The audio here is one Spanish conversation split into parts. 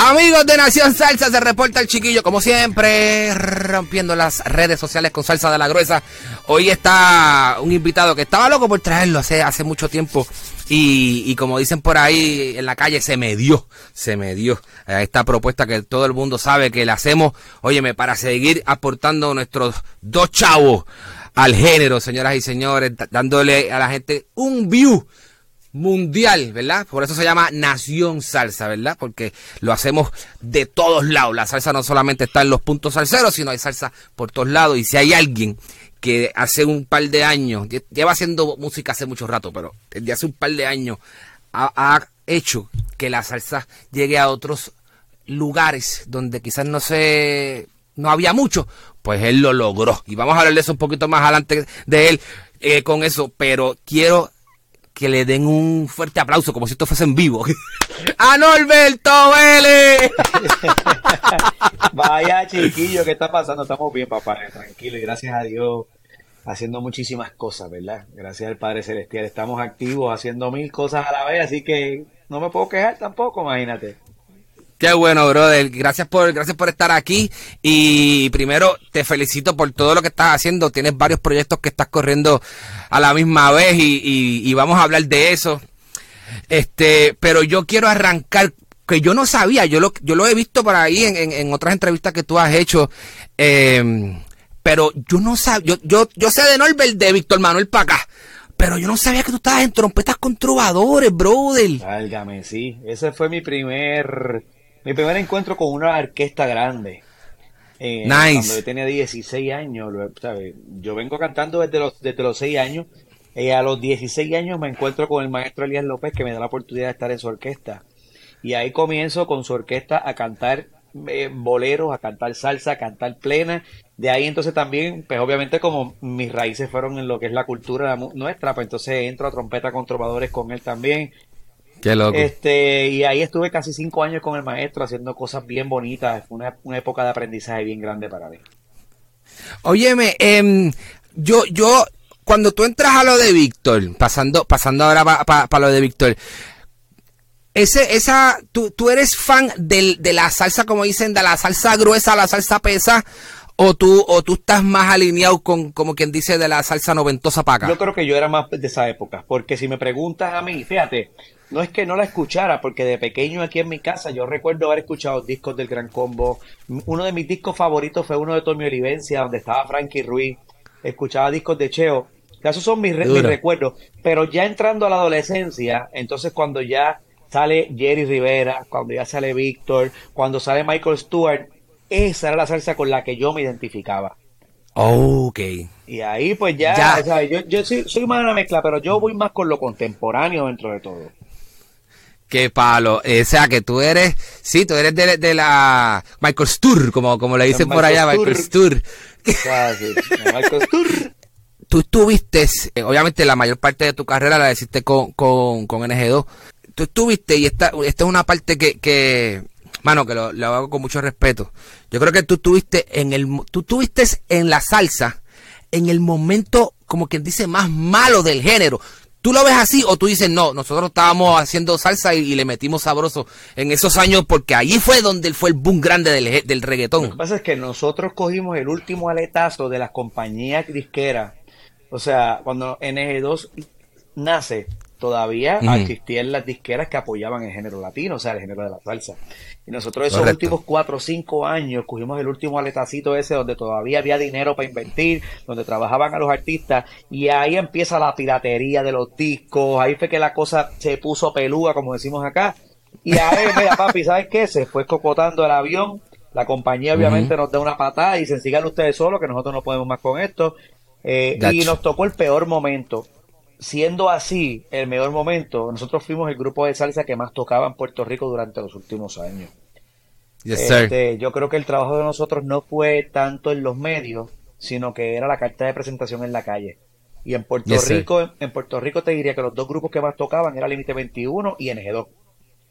Amigos de Nación Salsa, se reporta el chiquillo, como siempre, rompiendo las redes sociales con salsa de la gruesa. Hoy está un invitado que estaba loco por traerlo hace, mucho tiempo. Y, como dicen por ahí en la calle, se me dio, se me dio a esta propuesta que todo el mundo sabe que la hacemos, óyeme, para seguir aportando nuestros dos chavos al género, señoras y señores, dándole a la gente un view mundial, ¿verdad? Por eso se llama Nación Salsa, ¿verdad? Porque lo hacemos de todos lados. La salsa no solamente está en los puntos salseros, sino hay salsa por todos lados. Y si hay alguien que hace un par de años, lle- lleva haciendo música hace mucho rato, pero desde hace un par de años ha, ha hecho que la salsa llegue a otros lugares donde quizás no se no había mucho, pues él lo logró. Y vamos a hablar de eso un poquito más adelante de él eh, con eso, pero quiero que le den un fuerte aplauso como si esto fuese en vivo. ¡A Norberto Vélez! Vaya chiquillo, ¿qué está pasando? Estamos bien, papá, tranquilo y gracias a Dios haciendo muchísimas cosas, ¿verdad? Gracias al Padre Celestial, estamos activos haciendo mil cosas a la vez, así que no me puedo quejar tampoco, imagínate. Qué bueno, brother. Gracias por, gracias por estar aquí. Y primero te felicito por todo lo que estás haciendo. Tienes varios proyectos que estás corriendo a la misma vez y, y- y vamos a hablar de eso. Este, pero yo quiero arrancar, que yo no sabía, yo lo, yo lo he visto por ahí en, en- otras entrevistas que tú has hecho. eh, pero yo no sabía, yo, yo, yo sé de Norbert de Víctor Manuel para acá. Pero yo no sabía que tú estabas en trompetas con trovadores, brother. Válgame, sí. Ese fue mi primer, mi primer encuentro con una orquesta grande. Eh, Nice. Cuando yo tenía 16 años, ¿sabes? yo vengo cantando desde los, desde los 6 años. Eh, a los 16 años me encuentro con el maestro Elías López que me da la oportunidad de estar en su orquesta. Y ahí comienzo con su orquesta a cantar eh, boleros, a cantar salsa, a cantar plena. De ahí entonces también, pues obviamente como mis raíces fueron en lo que es la cultura nuestra, pues entonces entro a trompeta con trovadores con él también. Qué loco. Este, y ahí estuve casi cinco años con el maestro haciendo cosas bien bonitas. Fue una, una época de aprendizaje bien grande para mí. Óyeme, em, yo, yo, cuando tú entras a lo de Víctor, pasando, pasando ahora para lo de Víctor, ese, esa, tú, tú eres fan del, de la salsa, como dicen, de la salsa gruesa, la salsa pesa, o tú, o tú estás más alineado con, como quien dice, de la salsa noventosa acá. Yo creo que yo era más de esa época, porque si me preguntas a mí, fíjate, no es que no la escuchara, porque de pequeño aquí en mi casa yo recuerdo haber escuchado discos del Gran Combo. Uno de mis discos favoritos fue uno de Tommy Olivencia, donde estaba Frankie Ruiz. Escuchaba discos de Cheo. Esos son mis, mis recuerdos. Pero ya entrando a la adolescencia, entonces cuando ya sale Jerry Rivera, cuando ya sale Víctor, cuando sale Michael Stewart, esa era la salsa con la que yo me identificaba. ok. Y ahí pues ya, Ya. ¿sabes? yo, yo soy, soy más de la mezcla, pero yo voy más con lo contemporáneo dentro de todo. Qué palo. Eh, o sea, que tú eres, sí, tú eres de, de la Michael Stur, como, como le dicen por allá, Michael Stur. Sí, Michael Stewart. tú estuviste, eh, obviamente la mayor parte de tu carrera la hiciste con, con, con NG2. Tú estuviste, y esta, esta es una parte que, que mano, que lo, lo hago con mucho respeto. Yo creo que tú estuviste en el, tú estuviste en la salsa, en el momento, como quien dice, más malo del género. ¿Tú lo ves así o tú dices, no, nosotros estábamos haciendo salsa y, le metimos sabroso en esos años porque allí fue donde fue el boom grande del, del Lo que reggaetón? pasa es que nosotros cogimos el último aletazo de las compañías disqueras. O sea, cuando NG2 nace, todavía Ujú. existían las disqueras que apoyaban el género latino, o sea, el género de la salsa. Y nosotros esos Correcto. últimos cuatro o cinco años cogimos el último aletacito ese donde todavía había dinero para invertir, donde trabajaban a los artistas, y ahí empieza la piratería de los discos, ahí fue que la cosa se puso pelúa, como decimos acá. Y ahí, mira, papi, ¿sabes qué? Se fue cocotando el avión, la compañía obviamente nos da una patada y dicen, sigan ustedes solos, que nosotros no podemos más con esto. Eh, y nos tocó el peor momento. Siendo así el mejor momento, nosotros fuimos el grupo de salsa que más tocaba en Puerto Rico durante los últimos años. Este, yo creo que el trabajo de nosotros no fue tanto en los medios, sino que era la carta de presentación en la calle. Y en Puerto Rico, en Puerto Rico te diría que los dos grupos que más tocaban era Límite 21 y NG2.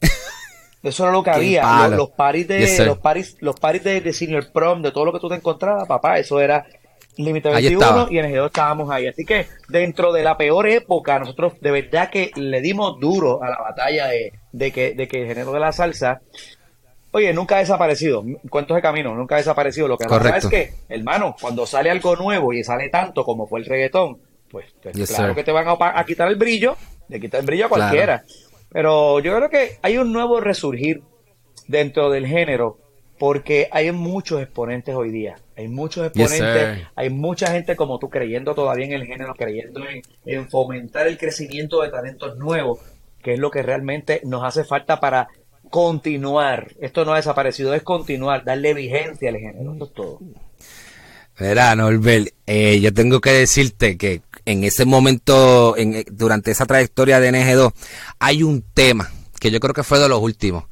Eso era lo que había. Los, paris de, los paris, los paris de, Senior Prom, de todo lo que tú te encontrabas, papá, eso era Límite 21 y NG2 estábamos ahí. Así que dentro de la peor época, nosotros de verdad que le dimos duro a la batalla de, de que, de que el género de la salsa Oye, nunca ha desaparecido. Cuentos de camino, nunca ha desaparecido. Lo que pasa es que, hermano, cuando sale algo nuevo y sale tanto como fue el reggaetón, pues, pues claro que te van a, quitar el brillo, le quitar el brillo a cualquiera. Pero yo creo que hay un nuevo resurgir dentro del género porque hay muchos exponentes hoy día. Hay muchos exponentes, hay mucha gente como tú creyendo todavía en el género, creyendo en, en, fomentar el crecimiento de talentos nuevos, que es lo que realmente nos hace falta para continuar. Esto no ha desaparecido, es continuar, darle vigencia al género. Esto es todo. Verá, Norbert, eh, yo tengo que decirte que en ese momento, en, durante esa trayectoria de NG2, hay un tema que yo creo que fue de los últimos,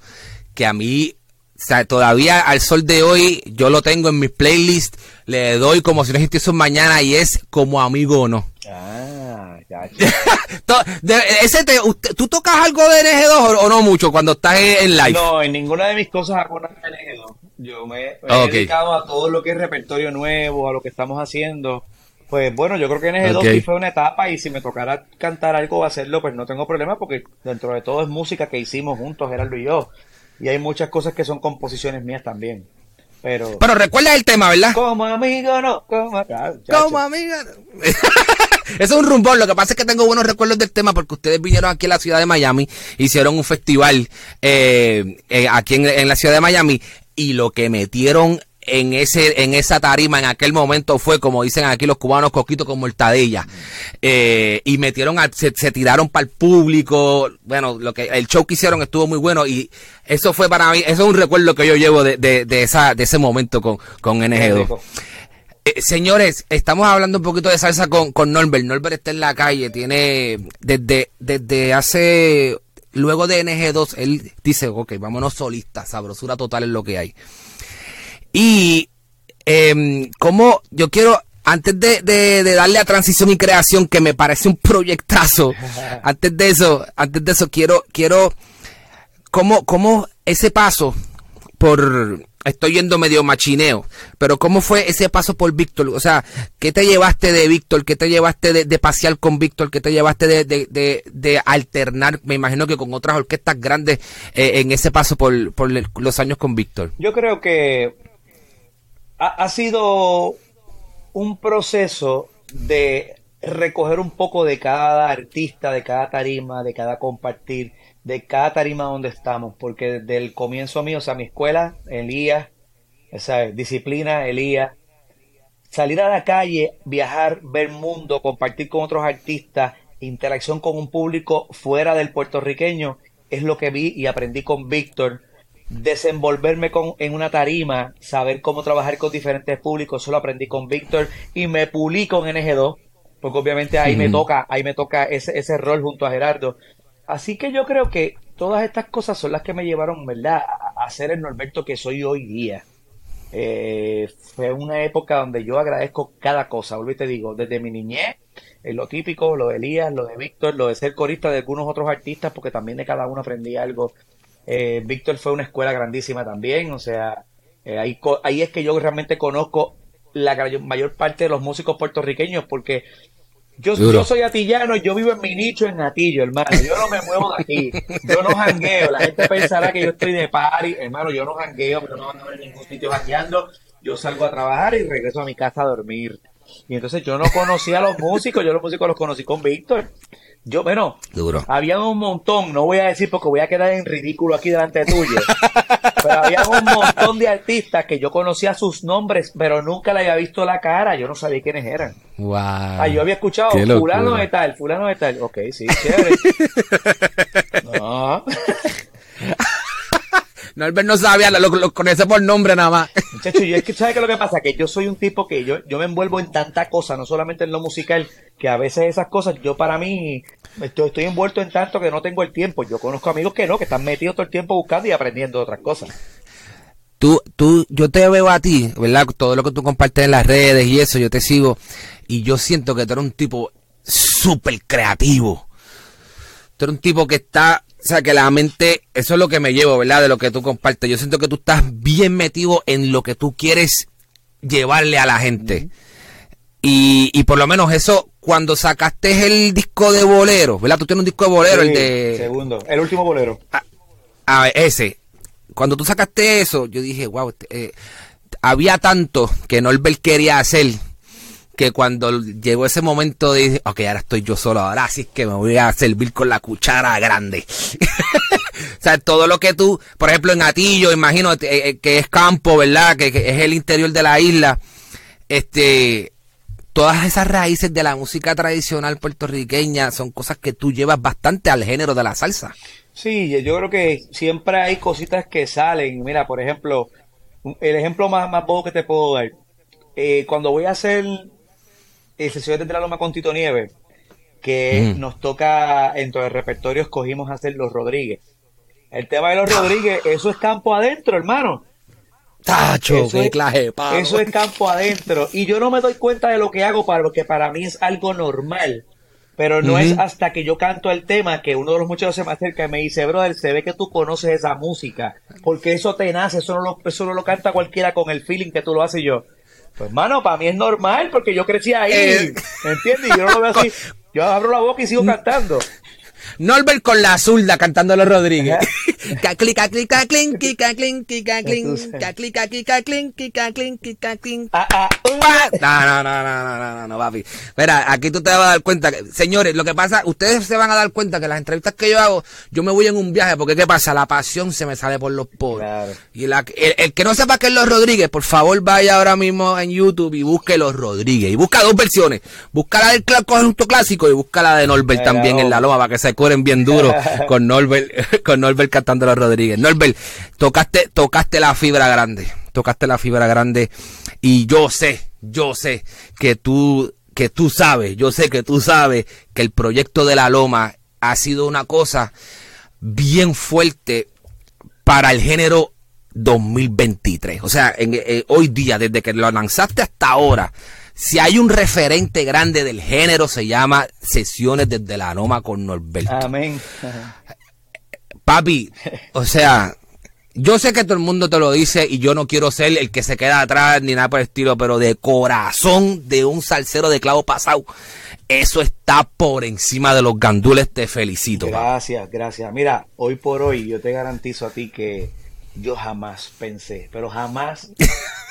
que a mí, o sea, todavía al sol de hoy, yo lo tengo en mis playlists, le doy como si no existiese un mañana y es como amigo o no. Ah, ya. ese ¿Tú tocas algo de NG2 o, no mucho cuando estás en, live? No, en ninguna de mis cosas hago nada de NG2. Yo me, he dedicado a todo lo que es repertorio nuevo, a lo que estamos haciendo. Pues bueno, yo creo que NG2 sí fue una etapa y si me tocara cantar algo o hacerlo, pues no tengo problema porque dentro de todo es música que hicimos juntos, Gerardo y yo. Y hay muchas cosas que son composiciones mías también. Pero, Pero recuerda el tema, ¿verdad? Como amigo, no, como, como amigo. Eso es un rumbón. Lo que pasa es que tengo buenos recuerdos del tema porque ustedes vinieron aquí a la ciudad de Miami, hicieron un festival eh, eh, aquí en, la ciudad de Miami y lo que metieron en ese en esa tarima en aquel momento fue como dicen aquí los cubanos coquito con mortadella eh, y metieron se, tiraron para el público bueno lo que el show que hicieron estuvo muy bueno y eso fue para mí eso es un recuerdo que yo llevo de, de, esa de ese momento con con NG2 eh, señores, estamos hablando un poquito de salsa con, con Norbert. Norbert está en la calle, tiene desde, desde hace, luego de NG2, él dice, ok, vámonos solistas, sabrosura total es lo que hay. Y eh, como yo quiero, antes de, de, darle a transición y creación, que me parece un proyectazo, antes de eso, antes de eso quiero, quiero, como, como ese paso por, estoy yendo medio machineo, pero ¿cómo fue ese paso por Víctor? O sea, ¿qué te llevaste de Víctor? ¿Qué te llevaste de, pasear con Víctor? ¿Qué te llevaste de, de, de, alternar, me imagino que con otras orquestas grandes eh, en ese paso por, por los años con Víctor? Yo creo que ha, sido un proceso de recoger un poco de cada artista, de cada tarima, de cada compartir, de cada tarima donde estamos, porque desde el comienzo mío, o sea, mi escuela, Elías, esa disciplina, Elías, salir a la calle, viajar, ver mundo, compartir con otros artistas, interacción con un público fuera del puertorriqueño, es lo que vi y aprendí con Víctor desenvolverme con, en una tarima, saber cómo trabajar con diferentes públicos, eso lo aprendí con Víctor y me pulí con NG2, porque obviamente ahí me toca, ahí me toca ese, ese rol junto a Gerardo. Así que yo creo que todas estas cosas son las que me llevaron, ¿verdad?, a, ser el Norberto que soy hoy día. Eh, fue una época donde yo agradezco cada cosa, vuelvo te digo, desde mi niñez, en lo típico, lo de Elías, lo de Víctor, lo de ser corista de algunos otros artistas, porque también de cada uno aprendí algo eh, Víctor fue una escuela grandísima también, o sea, eh, ahí, ahí es que yo realmente conozco la mayor parte de los músicos puertorriqueños porque yo, yo, soy atillano, yo vivo en mi nicho en Atillo, hermano. Yo no me muevo de aquí. Yo no jangueo. La gente pensará que yo estoy de party. Hermano, yo no jangueo, pero no van a ver en ningún sitio jangueando. Yo salgo a trabajar y regreso a mi casa a dormir. Y entonces yo no conocía a los músicos, yo los músicos los conocí con Víctor. Yo, bueno, Duro. había un montón, no voy a decir porque voy a quedar en ridículo aquí delante tuyo, pero había un montón de artistas que yo conocía sus nombres, pero nunca le había visto la cara, yo no sabía quiénes eran. Wow. Ah, yo había escuchado fulano de tal, fulano de tal. Ok, sí, chévere. no. Norbert no sabía, lo, lo, conoce por nombre nada más. Muchacho, yo es que, ¿sabes qué es lo que pasa? Que yo soy un tipo que yo, yo me envuelvo en tanta cosa, no solamente en lo musical, que a veces esas cosas, yo para mí, estoy, estoy envuelto en tanto que no tengo el tiempo. Yo conozco amigos que no, que están metidos todo el tiempo buscando y aprendiendo otras cosas. Tú, tú, yo te veo a ti, ¿verdad? Todo lo que tú compartes en las redes y eso, yo te sigo. Y yo siento que tú eres un tipo súper creativo. Tú eres un tipo que está o sea, que la mente, eso es lo que me llevo, ¿verdad? De lo que tú compartes. Yo siento que tú estás bien metido en lo que tú quieres llevarle a la gente. y, y, por lo menos eso, cuando sacaste el disco de bolero, ¿verdad? Tú tienes un disco de bolero, el de... Segundo, el último bolero. A, a ver, ese. Cuando tú sacaste eso, yo dije, wow, este, eh, había tanto que Norbert quería hacer que cuando llegó ese momento dije, ok, ahora estoy yo solo, ahora sí es que me voy a servir con la cuchara grande. o sea, todo lo que tú, por ejemplo, en Atillo, imagino eh, eh, que es campo, ¿verdad? Que, es el interior de la isla. Este, todas esas raíces de la música tradicional puertorriqueña son cosas que tú llevas bastante al género de la salsa. Sí, yo creo que siempre hay cositas que salen. Mira, por ejemplo, el ejemplo más, más poco que te puedo dar. Eh, cuando voy a hacer eh, sesiones de la Loma con Tito Nieves, que mm. nos toca, dentro del repertorio escogimos hacer Los Rodríguez. El tema de Los Rodríguez, eso es campo adentro, hermano. Tacho, eso, es, eso es campo adentro. Y yo no me doy cuenta de lo que hago para, porque para mí es algo normal. Pero no es hasta que yo canto el tema que uno de los muchachos se me acerca y me dice, brother, se ve que tú conoces esa música. Porque eso te nace, eso no lo, eso no lo canta cualquiera con el feeling que tú lo haces yo. Pues, mano, para mí es normal porque yo crecí ahí. Eh. ¿Me entiendes? Y yo no lo veo así. Yo abro la boca y sigo cantando. Norbert con la zurda cantando los Rodríguez. No, no, no, no, no, no, no, papi. Mira, aquí tú te vas a dar cuenta. Que, señores, lo que pasa, ustedes se van a dar cuenta que las entrevistas que yo hago, yo me voy en un viaje, porque ¿qué pasa? La pasión se me sale por los poros. Claro. Y la, el, el, que no sepa qué es Los Rodríguez, por favor vaya ahora mismo en YouTube y busque Los Rodríguez. Y busca dos versiones. Busca la del conjunto clásico y busca la de Norbert también en la loma para que se curen bien duro con Norbert, con Norbert cantando Los Rodríguez. Norbert, tocaste, tocaste la fibra grande. Tocaste la fibra grande. Y yo sé, yo sé que tú, que tú sabes, yo sé que tú sabes que el proyecto de la Loma ha sido una cosa bien fuerte para el género 2023. O sea, en, eh, hoy día, desde que lo lanzaste hasta ahora, si hay un referente grande del género, se llama Sesiones desde la Loma con Norberto. Amén. Papi, o sea, yo sé que todo el mundo te lo dice y yo no quiero ser el que se queda atrás ni nada por el estilo, pero de corazón de un salsero de clavo pasado, eso está por encima de los gandules, te felicito. Gracias, gracias. Mira, hoy por hoy yo te garantizo a ti que yo jamás pensé, pero jamás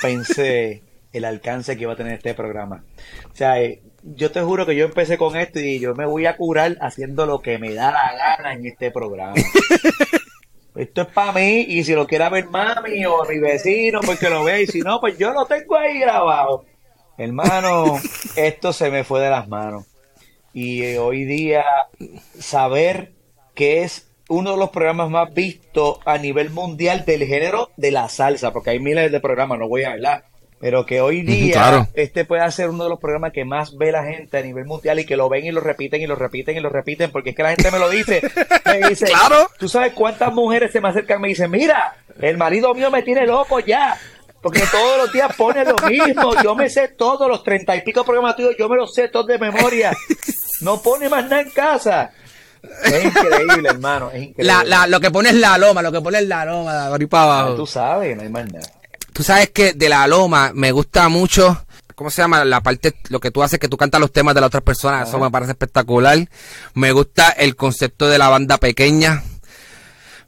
pensé el alcance que iba a tener este programa. O sea, eh, yo te juro que yo empecé con esto y yo me voy a curar haciendo lo que me da la gana en este programa. esto es para mí y si lo quiera ver mami o mi vecino, pues que lo vea y si no, pues yo lo tengo ahí grabado. Hermano, esto se me fue de las manos. Y eh, hoy día saber que es uno de los programas más vistos a nivel mundial del género de la salsa, porque hay miles de programas, no voy a hablar, pero que hoy día este puede ser uno de los programas que más ve la gente a nivel mundial y que lo ven y lo repiten y lo repiten y lo repiten porque es que la gente me lo dice. Me dice, claro. ¿tú sabes cuántas mujeres se me acercan y me dicen, mira, el marido mío me tiene loco ya? Porque todos los días pone lo mismo. Yo me sé todos los treinta y pico programas tuyos, yo me los sé todos de memoria. No pone más nada en casa. Es increíble, hermano. Es increíble. La, la, lo que pone es la loma, lo que pone es la loma, de para abajo. tú sabes, no hay más nada. Tú sabes que de la loma me gusta mucho, ¿cómo se llama? La parte, lo que tú haces, que tú cantas los temas de las otras personas, eso me parece espectacular. Me gusta el concepto de la banda pequeña.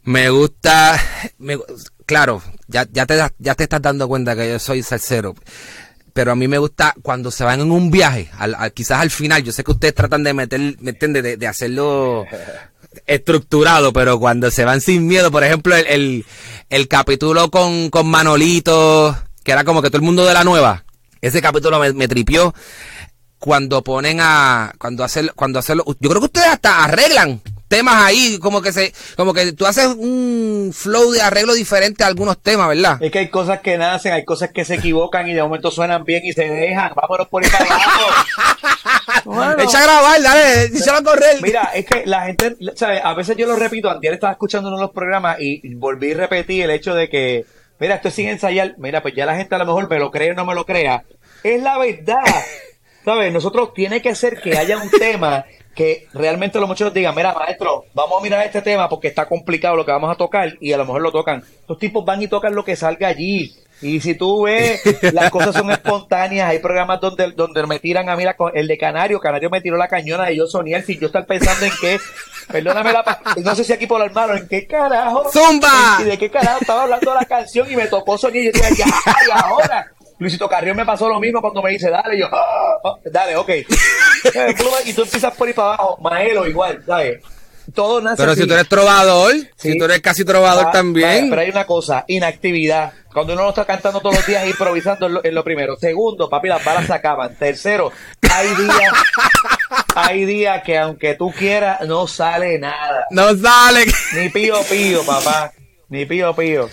Me gusta, me, claro, ya, ya, te, ya te estás dando cuenta que yo soy salsero. Pero a mí me gusta cuando se van en un viaje, al, quizás al final, yo sé que ustedes tratan de meter, ¿me entiendes? De, de hacerlo estructurado, pero cuando se van sin miedo, por ejemplo, el, el, capítulo con, con Manolito, que era como que todo el mundo de la nueva, ese capítulo me, me tripió cuando ponen a, cuando hacen, cuando hacen, yo creo que ustedes hasta arreglan temas ahí, como que se, como que tú haces un flow de arreglo diferente a algunos temas, ¿verdad? Es que hay cosas que nacen, hay cosas que se equivocan y de momento suenan bien y se dejan. Vámonos por ahí para Echa a grabar, dale, échalo a correr. Mira, es que la gente, ¿sabes? A veces yo lo repito, antes estaba escuchando uno de los programas y volví a repetir el hecho de que, mira, esto es sin ensayar, mira, pues ya la gente a lo mejor me lo cree o no me lo crea. Es la verdad. ¿Sabes? Nosotros tiene que ser que haya un tema que realmente los muchachos digan, mira, maestro, vamos a mirar este tema porque está complicado lo que vamos a tocar y a lo mejor lo tocan. Los tipos van y tocan lo que salga allí. Y si tú ves, las cosas son espontáneas. Hay programas donde, donde me tiran a mí, el de Canario, Canario me tiró la cañona de yo Soniel, si yo estar pensando en qué, perdóname la, no sé si aquí por el hermano, en qué carajo. ¡Zumba! ¿Y de qué carajo estaba hablando la canción y me tocó Soniel y yo decía, ya, y ahora. Luisito Carrión me pasó lo mismo cuando me dice, dale, yo, ah, ah, dale, ok. y tú empiezas por ahí para abajo, Maelo igual, ¿sabes? Todo nace Pero si tú eres trovador, si tú eres casi trovador también. pero hay una cosa, inactividad. Cuando uno no está cantando todos los días, improvisando es lo, primero. Segundo, papi, las balas se acaban. Tercero, hay días, hay días que aunque tú quieras, no sale nada. No sale. Ni pío pío, papá. Ni pío pío.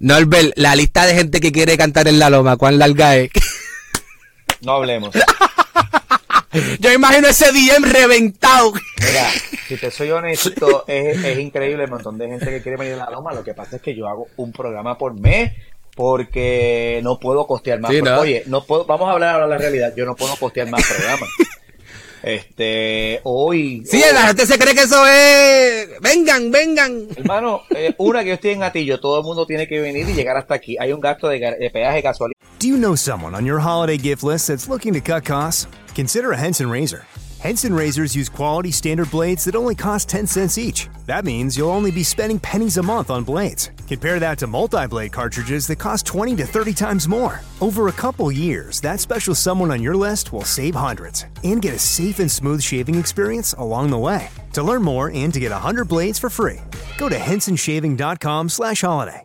Norbert, la lista de gente que quiere cantar en la loma, ¿cuán larga es? No hablemos. Yo imagino ese DM reventado. Mira, si te soy honesto, es, es, increíble el montón de gente que quiere venir a la loma. Lo que pasa es que yo hago un programa por mes porque no puedo costear más. Oye, no puedo, vamos a hablar ahora de la realidad. Yo no puedo costear más programas. Este, hoy. Sí, la gente se cree que eso es. Vengan, vengan. Hermano, eh, una que yo estoy en Gatillo, todo el mundo tiene que venir y llegar hasta aquí. Hay un gasto de, de peaje casual. Do you know someone on your holiday gift list that's looking to cut costs? Consider a Henson razor. Henson razors use quality standard blades that only cost 10 cents each. That means you'll only be spending pennies a month on blades. Compare that to multi blade cartridges that cost 20 to 30 times more. Over a couple years, that special someone on your list will save hundreds and get a safe and smooth shaving experience along the way. To learn more and to get 100 blades for free, go to hensonshaving.com slash holiday.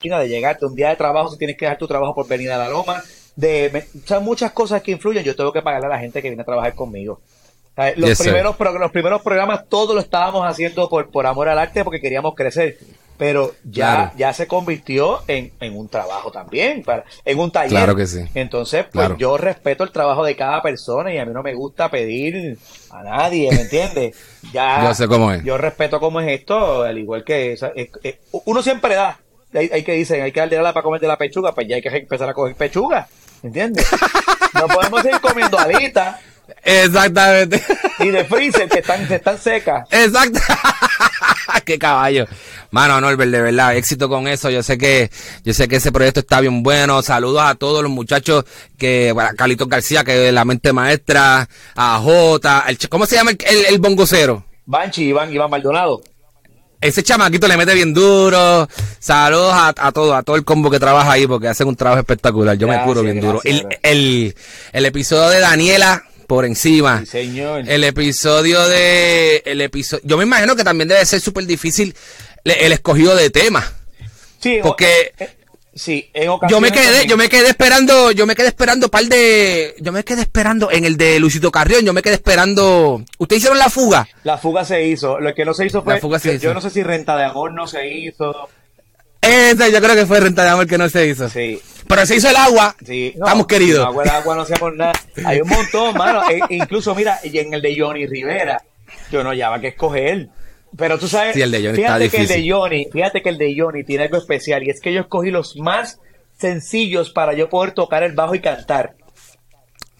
De llegarte un día de trabajo, si tienes que dejar tu trabajo por venir a la loma, de, son muchas cosas que influyen. Yo tengo que pagarle a la gente que viene a trabajar conmigo. Los, primeros, los primeros programas todos lo estábamos haciendo por, por amor al arte porque queríamos crecer. Pero ya, ya se convirtió en, un trabajo también, para, en un taller. Claro que sí. Entonces, pues yo respeto el trabajo de cada persona y a mí no me gusta pedir a nadie, ¿me entiendes? Ya, yo sé cómo es. Yo respeto cómo es esto, al igual que uno siempre da. Hay, que dicen, hay que darle la para comer de la pechuga, pues ya hay que empezar a coger pechuga, ¿entiendes? no podemos seguir comiendo alitas Exactamente. Y de freezer que están, están secas. Exacto. Qué caballo. Mano, Norbert, de verdad, éxito con eso. Yo sé que, yo sé que ese proyecto está bien bueno. Saludos a todos los muchachos que, bueno, Carlitos García, que es la mente maestra, a Jota, el, ¿cómo se llama el, el, bongocero? Banchi, Iván, Iván Maldonado. Ese chamaquito le mete bien duro. Saludos a, a, todo, a todo el combo que trabaja ahí porque hacen un trabajo espectacular. Yo me curo bien duro. El, el, el episodio de Daniela, por encima. El episodio de. El episodio. Yo me imagino que también debe ser súper difícil el escogido de tema. Sí, porque. Eh, sí, yo me quedé, yo me quedé esperando, yo me quedé esperando par de, yo me quedé esperando en el de Luisito Carrión, yo me quedé esperando. ¿Ustedes hicieron la fuga? La fuga se hizo. Lo que no se hizo fue, yo no sé si renta de amor no se hizo. Esa yo creo que fue renta de amor que no se hizo. Sí. Pero se hizo el agua. Sí. Estamos queridos. El agua, el agua no hacemos nada. Hay un montón, mano. E, incluso, mira, y en el de Johnny Rivera, yo no hallaba que escoger. Pero tú sabes, el de Johnny fíjate que el de Johnny, fíjate que el de Johnny tiene algo especial y es que yo escogí los más sencillos para yo poder tocar el bajo y cantar.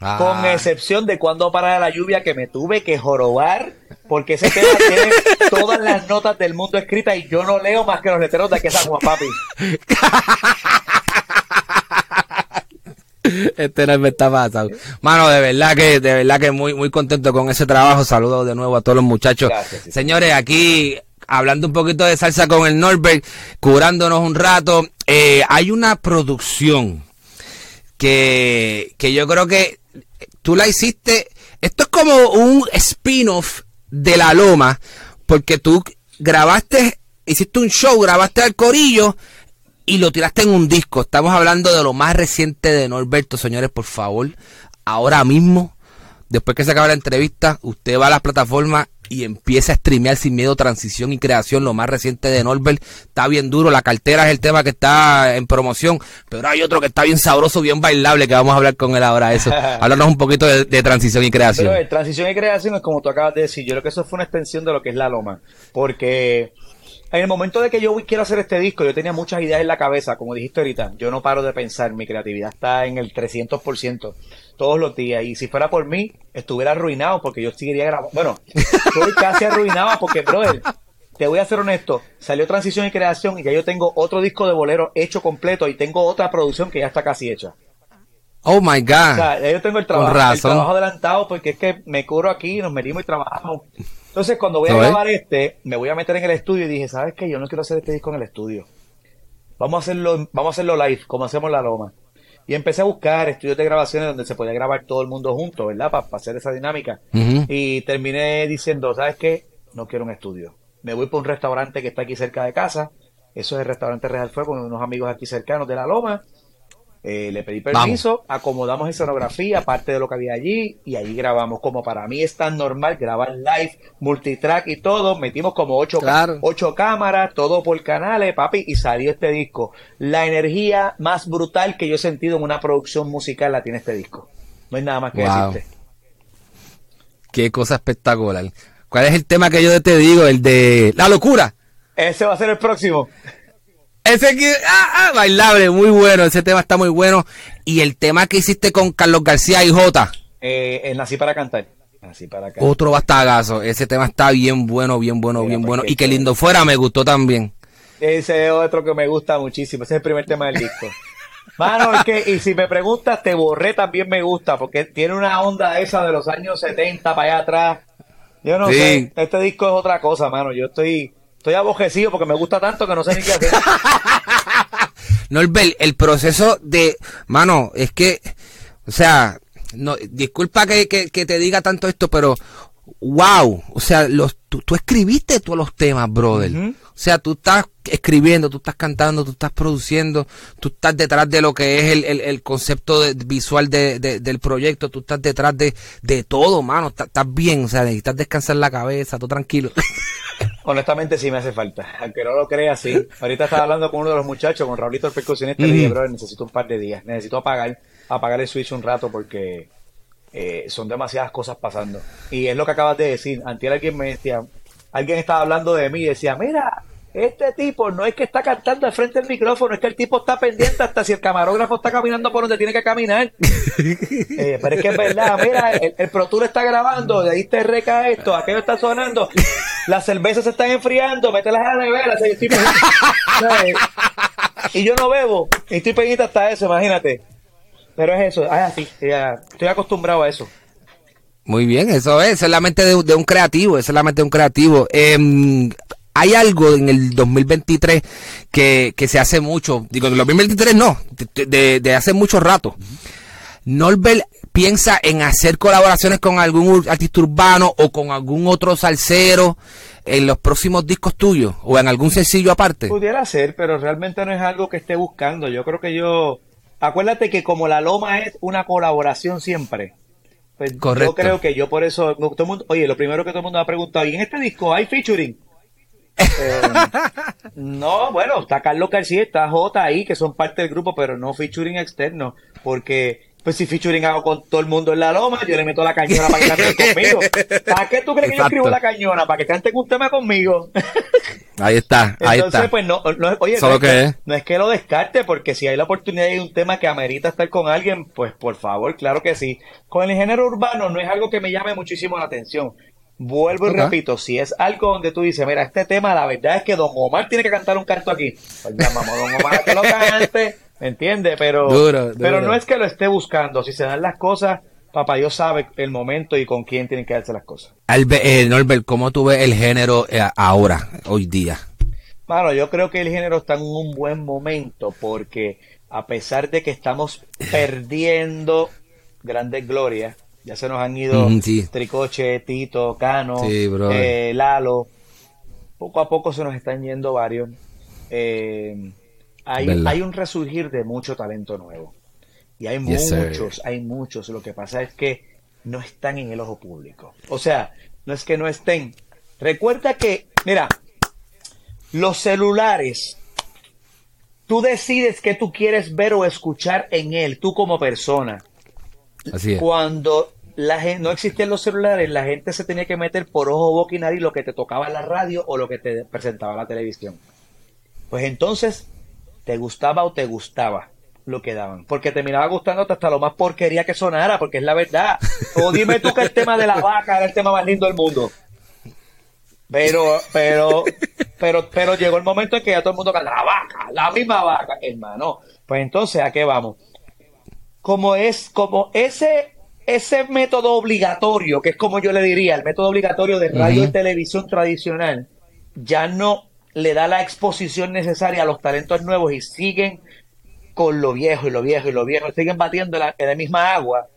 Ah. Con excepción de cuando para la lluvia que me tuve que jorobar, porque ese tema tiene todas las notas del mundo escritas y yo no leo más que los letreros de que San Juan Papi. Este no me está pasando. Mano, de verdad que, de verdad que muy, muy contento con ese trabajo. Saludos de nuevo a todos los muchachos. Señores, aquí hablando un poquito de salsa con el Norbert, curándonos un rato. Eh, hay una producción que, que yo creo que tú la hiciste. Esto es como un spin-off de La Loma, porque tú grabaste, hiciste un show, grabaste al corillo y lo tiraste en un disco. Estamos hablando de lo más reciente de Norberto, señores, por favor. Ahora mismo, después que se acaba la entrevista, usted va a las plataformas y empieza a streamear sin miedo transición y creación, lo más reciente de Norbert, está bien duro, la cartera es el tema que está en promoción, pero hay otro que está bien sabroso, bien bailable, que vamos a hablar con él ahora eso. Háblanos un poquito de, transición y creación. Pero, transición y creación es como tú acabas de decir, yo creo que eso fue una extensión de lo que es la loma, porque en el momento de que yo quiero hacer este disco, yo tenía muchas ideas en la cabeza, como dijiste ahorita, yo no paro de pensar, mi creatividad está en el 300% todos los días. Y si fuera por mí, estuviera arruinado porque yo seguiría grabando. Bueno, estoy casi arruinado porque, brother, te voy a ser honesto, salió Transición y Creación y ya yo tengo otro disco de bolero hecho completo y tengo otra producción que ya está casi hecha. Oh my God. O sea, ya yo tengo el trabajo, el trabajo adelantado porque es que me cubro aquí, nos metimos y trabajamos. Entonces, cuando voy a grabar este, me voy a meter en el estudio y dije, ¿sabes qué? Yo no quiero hacer este disco en el estudio. Vamos a hacerlo, vamos a hacerlo live, como hacemos la loma. Y empecé a buscar estudios de grabaciones donde se podía grabar todo el mundo junto, ¿verdad? Para hacer esa dinámica. Y terminé diciendo, ¿sabes qué? No quiero un estudio. Me voy por un restaurante que está aquí cerca de casa. Eso es el restaurante Real Fuego, con unos amigos aquí cercanos de La Loma. Eh, le pedí permiso, acomodamos escenografía, parte de lo que había allí, y ahí grabamos. Como para mí es tan normal grabar live, multitrack y todo, metimos como ocho, ocho cámaras, todo por canales, papi, y salió este disco. La energía más brutal que yo he sentido en una producción musical la tiene este disco. No hay nada más que decirte. Qué cosa espectacular. ¿Cuál es el tema que yo te digo? El de la locura. Ese va a ser el próximo. Ese que, ah, ah, bailable, muy bueno, ese tema está muy bueno. Y el tema que hiciste con Carlos García y Jota. Eh, Nací para cantar. Nací para cantar. Otro bastagazo, ese tema está bien bueno, bien bueno, bien bueno. Y que lindo fuera, me gustó también. Ese es otro que me gusta muchísimo, ese es el primer tema del disco. Mano, es que, y si me preguntas, te borré también me gusta, porque tiene una onda esa de los años 70 para allá atrás. Yo no sé, este disco es otra cosa, mano. Yo estoy, Estoy abojecido porque me gusta tanto que no sé ni qué hacer. Norbert, el proceso de, mano, es que, o sea, no, disculpa que, te diga tanto esto, pero wow, o sea, los, tú, escribiste todos los temas, brother. O sea, tú estás escribiendo, tú estás cantando, tú estás produciendo, tú estás detrás de lo que es el, concepto visual del proyecto, tú estás detrás de, de todo, mano. Estás bien, o sea, necesitas descansar la cabeza, todo tranquilo. Honestamente sí me hace falta, aunque no lo crea, sí. Ahorita estaba hablando con uno de los muchachos, con Raulito el percusionista, y le dije, bro, necesito un par de días, necesito apagar, apagar el switch un rato porque eh, son demasiadas cosas pasando. Y es lo que acabas de decir, antes alguien me decía, alguien estaba hablando de mí y decía, mira, este tipo no es que está cantando al frente del micrófono, es que el tipo está pendiente hasta si el camarógrafo está caminando por donde tiene que caminar. Eh, pero es que es verdad, mira, el, el Pro Tour está grabando, de ahí te reca esto, aquello está sonando, las cervezas se están enfriando, mételas a la nevera, y yo no bebo, y estoy pendiente hasta eso, imagínate. Pero es eso, es así, estoy acostumbrado a eso. Muy bien, eso es, es la mente de, un creativo, es la mente de un creativo. Eh, hay algo en el 2023 que, que se hace mucho, digo, en el 2023 no, de, hace mucho rato. Norbert piensa en hacer colaboraciones con algún artista urbano o con algún otro salsero en los próximos discos tuyos o en algún sencillo aparte? Pudiera ser, pero realmente no es algo que esté buscando. Yo creo que yo... Acuérdate que como la Loma es una colaboración siempre, pues yo creo que yo por eso... oye, lo primero que todo el mundo me ha preguntado, ¿y en este disco hay featuring? Eh, no, bueno, está Carlos García, está J ahí, que son parte del grupo, pero no featuring externo, porque pues si featuring hago con todo el mundo en la loma, yo le meto la cañona para que cante conmigo. ¿Para qué tú crees que yo escribo la cañona? Para que canten un tema conmigo. ahí está, ahí Entonces, pues no, no, oye, no, es que, no es que lo descarte, porque si hay la oportunidad de un tema que amerita estar con alguien, pues por favor, claro que sí. Con el género urbano no es algo que me llame muchísimo la atención. Vuelvo y repito, si es algo donde tú dices, mira, este tema, la verdad es que Don Omar tiene que cantar un canto aquí. Pues llamamos a Don Omar que lo cante, ¿me entiendes? Pero, pero no es que lo esté buscando. Si se dan las cosas, papá Dios sabe el momento y con quién tienen que darse las cosas. Eh, Norbert, ¿cómo tú ves el género eh, ahora, hoy día? Bueno, yo creo que el género está en un buen momento porque a pesar de que estamos perdiendo grandes glorias, ya se nos han ido Tricoche, Tito, Cano, eh, Lalo. Poco a poco se nos están yendo varios. Eh, hay, hay, un resurgir de mucho talento nuevo. Y hay muchos, hay muchos. Lo que pasa es que no están en el ojo público. O sea, no es que no estén. Recuerda que, mira, los celulares, tú decides qué tú quieres ver o escuchar en él, tú como persona. Así es. Cuando la gente, no existían los celulares, la gente se tenía que meter por ojo, boca y nariz lo que te tocaba en la radio o lo que te presentaba en la televisión. Pues entonces, ¿te gustaba o te gustaba? lo que daban. Porque terminaba gustándote hasta lo más porquería que sonara, porque es la verdad. O dime tú que el tema de la vaca era el tema más lindo del mundo. Pero, pero, pero, pero llegó el momento en que ya todo el mundo canta la vaca, la misma vaca, hermano. Pues entonces, ¿a qué vamos? Como es, como ese, ese método obligatorio, que es como yo le diría, el método obligatorio de radio y televisión tradicional, ya no le da la exposición necesaria a los talentos nuevos y siguen con lo viejo y lo viejo y lo viejo, siguen batiendo la, en la misma agua,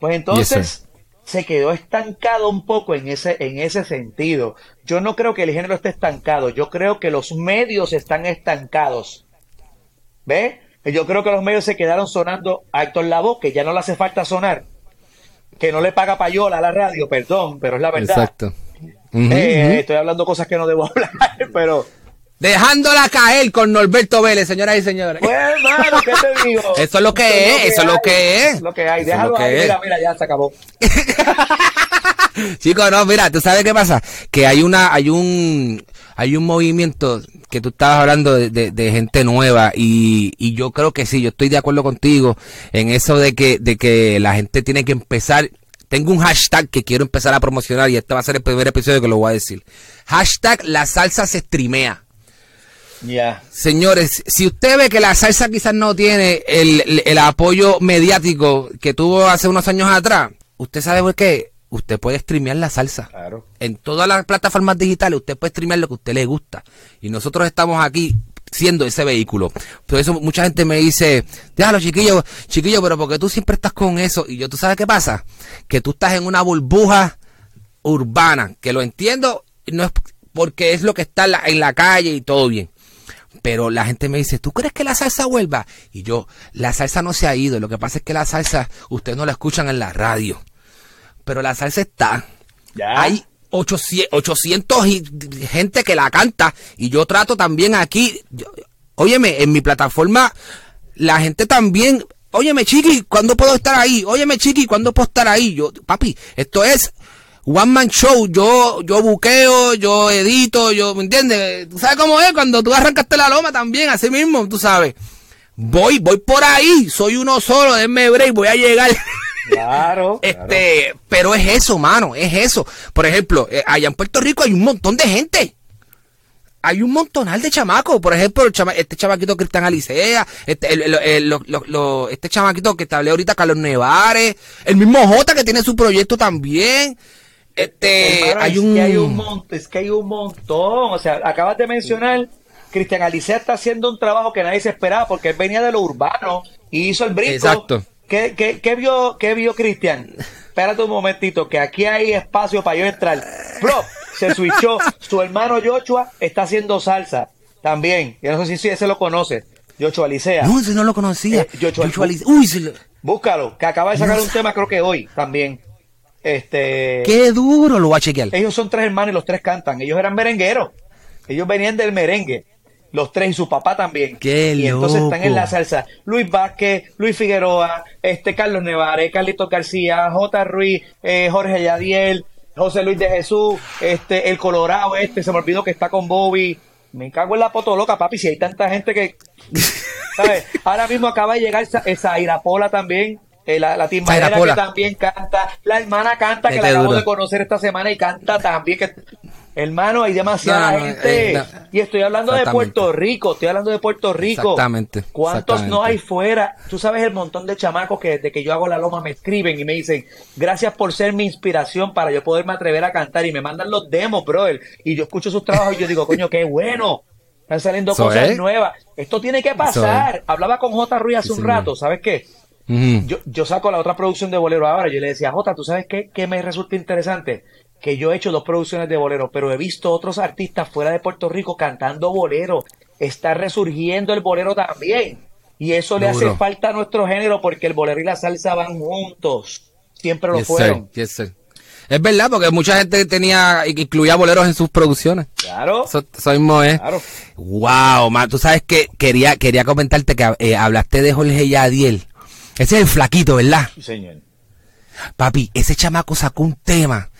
pues entonces se quedó estancado un poco en ese, en ese sentido. Yo no creo que el género esté estancado, yo creo que los medios están estancados. ¿Ve? Yo creo que los medios se quedaron sonando a Héctor Lavoe, que ya no le hace falta sonar, que no le paga payola a la radio, perdón, pero es la verdad. Exacto. Eh, estoy hablando cosas que no debo hablar, pero Dejándola caer con Norberto Vélez, señoras y señores. Pues, hermano, ¿qué te digo? Eso es lo que es, eso es lo que es. Lo que hay, déjalo ahí, mira, mira, ya se acabó. Chicos, no, mira, ¿tú sabes qué pasa? Que hay una, hay un, hay un movimiento que tú estabas hablando de, de, gente nueva y, y yo creo que sí, yo estoy de acuerdo contigo en eso de que, de que la gente tiene que empezar tengo un hashtag que quiero empezar a promocionar y este va a ser el primer episodio que lo voy a decir. Hashtag la salsa se streamea. Señores, si usted ve que la salsa quizás no tiene el, apoyo mediático que tuvo hace unos años atrás, usted sabe por qué. Usted puede streamear la salsa. Claro. En todas las plataformas digitales usted puede streamear lo que a usted le gusta. Y nosotros estamos aquí siendo ese vehículo. Por eso mucha gente me dice, déjalo chiquillo, chiquillo, pero porque tú siempre estás con eso. Y yo, ¿tú sabes qué pasa? Que tú estás en una burbuja urbana, que lo entiendo, no es porque es lo que está en la calle y todo bien pero la gente me dice, ¿tú crees que la salsa vuelva? Y yo, la salsa no se ha ido, lo que pasa es que la salsa ustedes no la escuchan en la radio, pero la salsa está. Hay 800, 800 gente que la canta y yo trato también aquí, óyeme, en mi plataforma la gente también, óyeme chiqui, ¿cuándo puedo estar ahí? Óyeme chiqui, ¿cuándo puedo estar ahí? Yo, papi, esto es one man show, yo, yo buqueo, yo edito, yo, ¿me entiendes? ¿Tú sabes cómo es? Cuando tú arrancaste la loma también, así mismo, tú sabes. Voy, voy por ahí, soy uno solo, denme break, voy a llegar. Claro. este, pero es eso, mano, es eso. Por ejemplo, eh, allá en Puerto Rico hay un montón de gente. Hay un montonal de chamacos. Por ejemplo, este chamaquito Cristian Alicea, este, este chamaquito que te hablé ahorita, Carlos Nevares, el mismo Jota que tiene su proyecto también. Este, hay es un... Que hay un montón, es que hay un montón. O sea, acabas de mencionar, Cristian Alicea está haciendo un trabajo que nadie se esperaba porque él venía de lo urbano y hizo el brinco. Exacto. ¿Qué, qué, qué vio, qué vio Cristian? Espérate un momentito, que aquí hay espacio para yo entrar. Bro, se switchó. Su hermano Joshua está haciendo salsa también. Yo no sé si ese lo conoce. Joshua Alicea. No, ese no lo conocía. Eh, Joshua, Uy, Búscalo, que acaba de sacar un tema creo que hoy también. Este, Qué duro, lo va a chequear. Ellos son tres hermanos y los tres cantan. Ellos eran merengueros. Ellos venían del merengue. Los tres y su papá también. Qué y entonces están en la salsa. Luis Vázquez, Luis Figueroa, este Carlos Nevares, Carlitos García, J. Ruiz, eh, Jorge Yadiel, José Luis de Jesús, este, el Colorado este, se me olvidó que está con Bobby. Me cago en la loca papi, si hay tanta gente que... ¿sabes? Ahora mismo acaba de llegar esa, esa Irapola también, eh, la, la que también canta, la hermana canta, que la acabo de conocer esta semana y canta también. Que, hermano, hay demasiada gente. Eh, y estoy hablando de Puerto Rico, estoy hablando de Puerto Rico. Exactamente. ¿Cuántos no hay fuera? Tú sabes el montón de chamacos que desde que yo hago la loma me escriben y me dicen, gracias por ser mi inspiración para yo poderme atrever a cantar y me mandan los demos, brother. Y yo escucho sus trabajos y yo digo, coño, qué bueno. Están saliendo cosas nuevas. Esto tiene que pasar. Hablaba con J. Ruiz hace un rato, ¿sabes qué? Yo, yo saco la otra producción de bolero ahora. Yo le decía, Jota, ¿tú sabes qué, qué me resulta interesante? Que yo he hecho dos producciones de bolero, pero he visto otros artistas fuera de Puerto Rico cantando bolero. Está resurgiendo el bolero también. Y eso le hace falta a nuestro género porque el bolero y la salsa van juntos. siempre lo Yes, fueron. sir. Yes, sir. Es verdad, porque mucha gente tenía, incluía boleros en sus producciones. Claro, Eso, eso mismo es. claro. Wow, man, tú sabes que quería, quería comentarte que eh, hablaste de Jorge Yadiel. Ese es el flaquito, ¿verdad? Sí, señor. Papi, ese chamaco sacó un tema.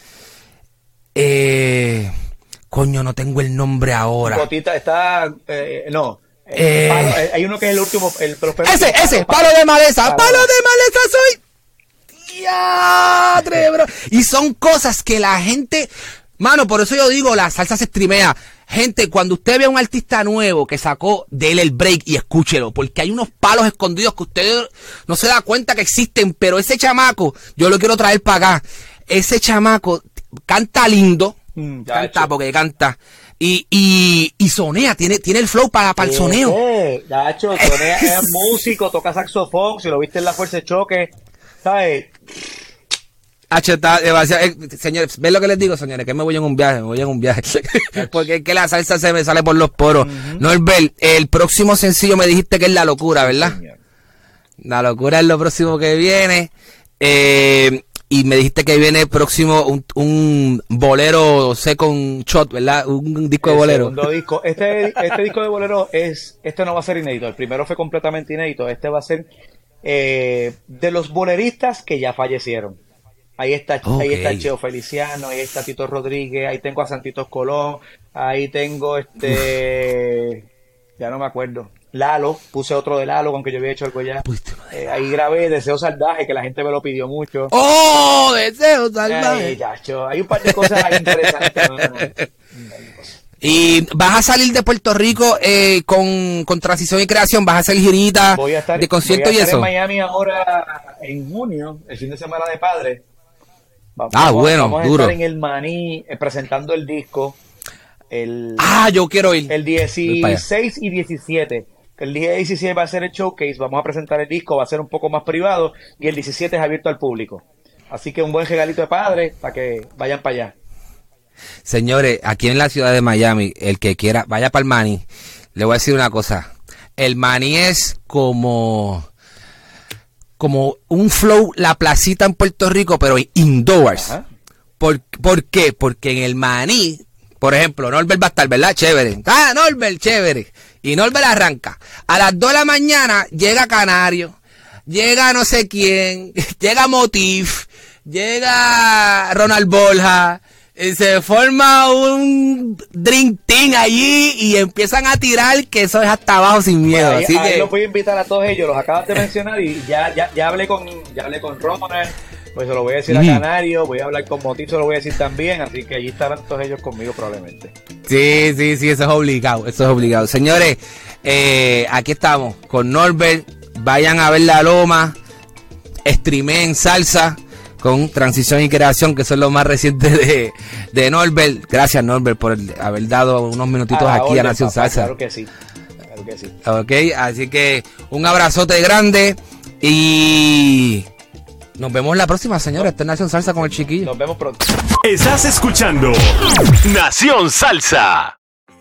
Eh, coño, no tengo el nombre ahora. Botita está, eh, no. Eh. Palo- eh, hay uno que es el último, el Ese, ese, palo de maleza, palo de maleza soy. Diatre, bro. Y son cosas que la gente, mano, por eso yo digo, la salsa se streamea. Gente, cuando usted ve a un artista nuevo que sacó, déle el break y escúchelo, porque hay unos palos escondidos que usted no se da cuenta que existen, pero ese chamaco, yo lo quiero traer para acá. Ese chamaco canta lindo, Mm, canta porque canta, y, y, y sonea, tiene, tiene el flow para, para el soneo. Eh, Nacho, Sonea es músico, toca saxofón, si lo viste en la fuerza de choque, ¿sabes? Hacho, está demasiado- eh, señores, ¿ven lo que les digo, señores? Que me voy en un viaje, me voy en un viaje. Porque es que la salsa se me sale por los poros. Norbert, el próximo sencillo me dijiste que es La Locura, ¿verdad? Señor. La Locura es lo próximo que viene. Eh, y me dijiste que viene próximo un, un bolero second shot, ¿verdad? Un disco de El bolero. segundo disco. Este, este disco de bolero es, este no va a ser inédito. El primero fue completamente inédito. Este va a ser eh, de los boleristas que ya fallecieron. Ahí está, ahí está. Cheo Feliciano, ahí está Tito Rodríguez, ahí tengo a Santitos Colón, ahí tengo este, ya no me acuerdo. Lalo, puse otro de Lalo, aunque yo había hecho algo ya. Eh, ahí grabé Deseo Salvaje, que la gente me lo pidió mucho. ¡Oh! Deseo Ay, salvaje. chacho, hay un par de cosas ahí interesantes. Y vas a salir de Puerto Rico eh, con, con transición y creación, vas a hacer girita Voy a estar, de concierto voy a y estar eso. en Miami ahora en junio, el fin de semana de padre. Ah, bueno, vamos a duro. estar en el Maní eh, presentando el disco el, Ah, yo quiero ir. el Voy para allá. 16 y 17. El día 16 va a ser el showcase, vamos a presentar el disco, va a ser un poco más privado y el 17 es abierto al público. Así que un buen regalito de padre para que vayan para allá. Señores, aquí en la ciudad de Miami, el que quiera, vaya para el Mani. Le voy a decir una cosa. El Mani es como, como un flow, la placita en Puerto Rico, pero indoors. ¿Por, ¿Por qué? Porque en el Maní, por ejemplo, Norbert va a estar, ¿verdad? Chévere. Ah, Norbert, chévere. Y Norbert arranca. A las 2 de la mañana llega Canario, llega no sé quién, llega Motif, llega Ronald Borja, se forma un drink team allí y empiezan a tirar que eso es hasta abajo sin miedo. ahí, Así ahí que, los voy a invitar a todos ellos, los acabas de mencionar y ya, ya, ya hablé con ya hablé con Ronald, pues se lo voy a decir a Canario, voy a hablar con Motif, se lo voy a decir también, así que allí estarán todos ellos conmigo probablemente. Sí, sí, sí, eso es obligado, eso es obligado. Señores, eh, aquí estamos con Norbert. Vayan a ver la loma, streameen salsa con transición y creación, que son lo más reciente de, de Norbert. Gracias, Norbert, por el- haber dado unos minutitos aquí orden, a Nación papá, Salsa. Claro que sí, claro que sí. Ok, así que un abrazote grande y nos vemos la próxima, señores. Esta es Nación Salsa con el chiquillo. Nos vemos pronto. Estás escuchando Nación Salsa.